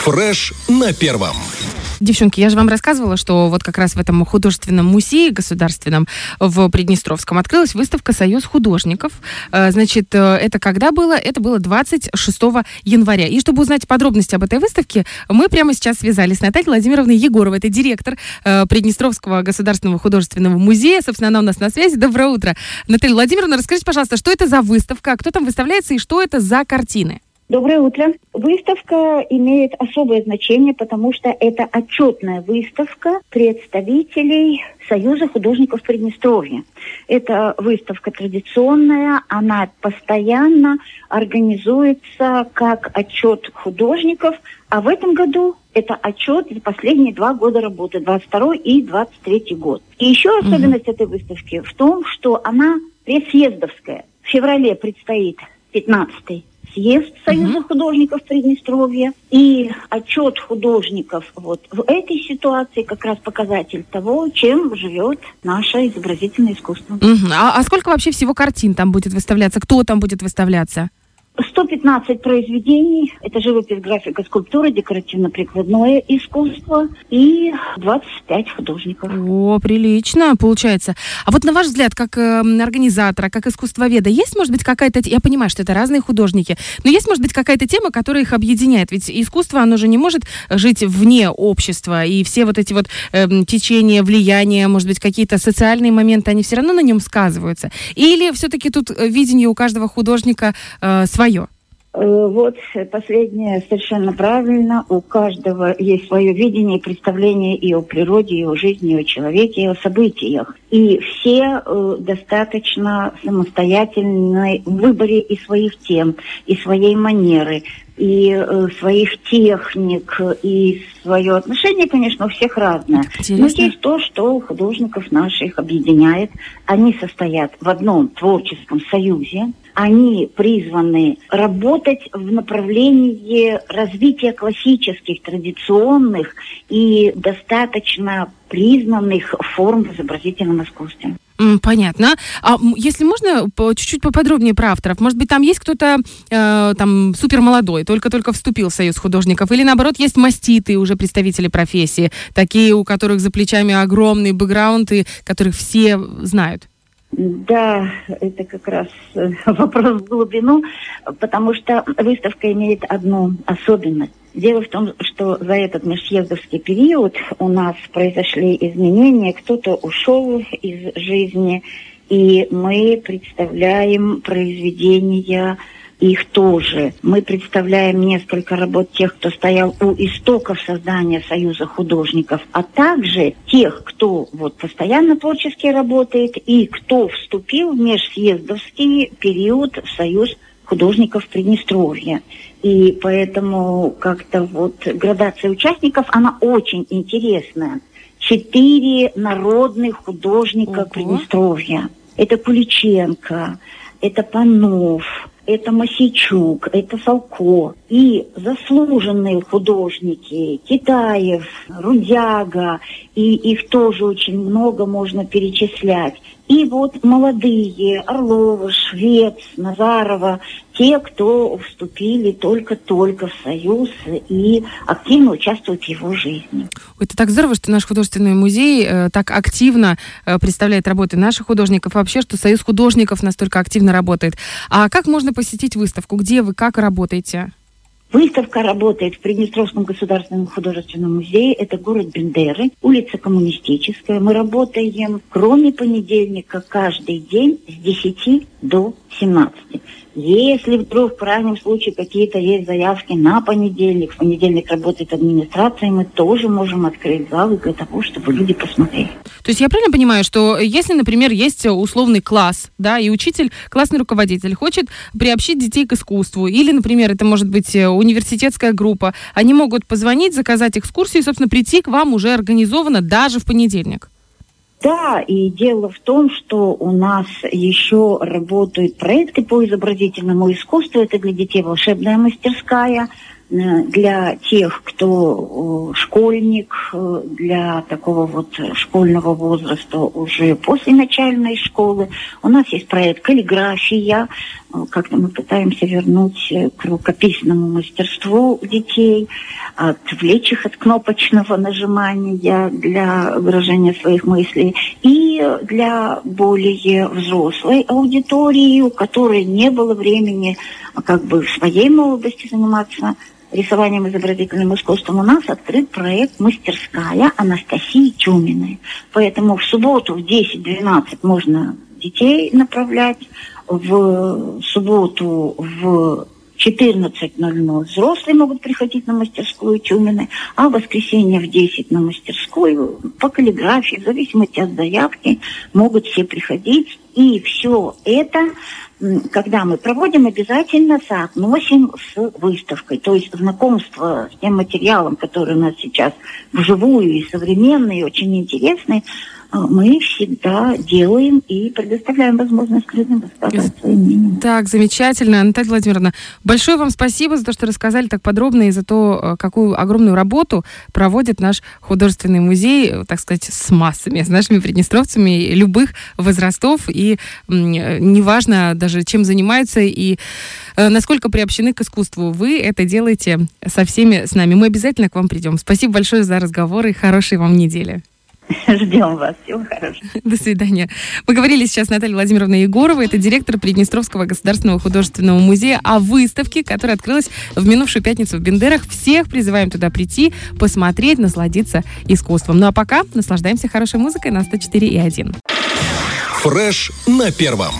Фреш на первом. Девчонки, я же вам рассказывала, что вот как раз в этом художественном музее государственном в Приднестровском открылась выставка «Союз художников». Э, значит, э, это когда было? Это было 26 января. И чтобы узнать подробности об этой выставке, мы прямо сейчас связались с Натальей Владимировной Егоровой. Это директор э, Приднестровского государственного художественного музея. Собственно, она у нас на связи. Доброе утро. Наталья Владимировна, расскажите, пожалуйста, что это за выставка, кто там выставляется и что это за картины? Доброе утро. Выставка имеет особое значение, потому что это отчетная выставка представителей Союза художников Приднестровья. Это выставка традиционная, она постоянно организуется как отчет художников, а в этом году это отчет за последние два года работы, 22 и 23 год. И еще особенность mm-hmm. этой выставки в том, что она предсъездовская. В феврале предстоит 15 съезд Союза угу. художников Приднестровья. И отчет художников вот в этой ситуации как раз показатель того, чем живет наше изобразительное искусство. Угу. А, а сколько вообще всего картин там будет выставляться? Кто там будет выставляться? 115 произведений. Это живопись, графика, скульптура, декоративно-прикладное искусство и 25 художников. О, прилично получается. А вот на ваш взгляд, как э, организатора, как искусствоведа, есть, может быть, какая-то... Я понимаю, что это разные художники, но есть, может быть, какая-то тема, которая их объединяет? Ведь искусство, оно же не может жить вне общества, и все вот эти вот э, течения, влияния, может быть, какие-то социальные моменты, они все равно на нем сказываются? Или все-таки тут э, видение у каждого художника э, свое? Э, вот последнее совершенно правильно. У каждого есть свое видение и представление и о природе, и о жизни, и о человеке, и о событиях. И все э, достаточно самостоятельны в выборе и своих тем, и своей манеры, и э, своих техник, и свое отношение, конечно, у всех разное. Интересно. Но есть то, что художников наших объединяет. Они состоят в одном творческом союзе, они призваны работать в направлении развития классических, традиционных и достаточно признанных форм в изобразительном искусстве. Понятно. А если можно, чуть-чуть поподробнее про авторов. Может быть, там есть кто-то э, там супер молодой, только-только вступил в Союз художников, или наоборот, есть маститы, уже представители профессии, такие, у которых за плечами огромный бэкграунд, и которых все знают? Да, это как раз э, вопрос в глубину, потому что выставка имеет одну особенность. Дело в том, что за этот межсъездовский период у нас произошли изменения, кто-то ушел из жизни, и мы представляем произведения их тоже. Мы представляем несколько работ тех, кто стоял у истоков создания Союза художников, а также тех, кто вот постоянно творчески работает и кто вступил в межсъездовский период в Союз художников Приднестровья. И поэтому как-то вот градация участников, она очень интересная. Четыре народных художника Ого. Приднестровья. Это Куличенко, это Панов, это Масичук, это Салко. И заслуженные художники, Китаев, Рудяга, и их тоже очень много можно перечислять. И вот молодые, Орлова, Швец, Назарова, те, кто вступили только-только в Союз и активно участвуют в его жизни. Это так здорово, что наш художественный музей э, так активно э, представляет работы наших художников, вообще, что Союз художников настолько активно работает. А как можно посетить выставку? Где вы, как работаете? Выставка работает в Приднестровском государственном художественном музее. Это город Бендеры, улица Коммунистическая. Мы работаем, кроме понедельника, каждый день с 10 до 17. Если вдруг в крайнем случае какие-то есть заявки на понедельник, в понедельник работает администрация, мы тоже можем открыть залы для того, чтобы люди посмотрели. То есть я правильно понимаю, что если, например, есть условный класс, да, и учитель, классный руководитель хочет приобщить детей к искусству, или, например, это может быть э, университетская группа, они могут позвонить, заказать экскурсию и, собственно, прийти к вам уже организованно даже в понедельник? Да, и дело в том, что у нас еще работают проекты по изобразительному искусству. Это для детей волшебная мастерская, э, для тех, кто э, школьник, э, для такого вот школьного возраста уже после начальной школы. У нас есть проект «Каллиграфия», как-то мы пытаемся вернуть к рукописному мастерству детей, отвлечь их от кнопочного нажимания для выражения своих мыслей и для более взрослой аудитории, у которой не было времени как бы в своей молодости заниматься рисованием изобразительным искусством у нас открыт проект «Мастерская» Анастасии Тюминой. Поэтому в субботу в 10-12 можно детей направлять, в субботу в 14.00 взрослые могут приходить на мастерскую Тюмины, а в воскресенье в 10 на мастерскую по каллиграфии, в зависимости от заявки, могут все приходить. И все это когда мы проводим, обязательно соотносим с выставкой. То есть знакомство с тем материалом, который у нас сейчас вживую и современный, и очень интересный, мы всегда делаем и предоставляем возможность людям высказывать свои мнения. Так, замечательно. Наталья Владимировна, большое вам спасибо за то, что рассказали так подробно и за то, э, какую огромную работу проводит наш художественный музей, так сказать, с массами, с нашими приднестровцами любых возрастов. И неважно даже, чем занимаются и э, насколько приобщены к искусству. Вы это делаете со всеми с нами. Мы обязательно к вам придем. Спасибо большое за разговор и хорошей вам недели. Ждем вас. Всего хорошего. До свидания. Мы говорили сейчас с Натальей Владимировной Егоровой, это директор Приднестровского государственного художественного музея, о выставке, которая открылась в минувшую пятницу в Бендерах. Всех призываем туда прийти, посмотреть, насладиться искусством. Ну а пока наслаждаемся хорошей музыкой на 104 и 1. Фреш на первом.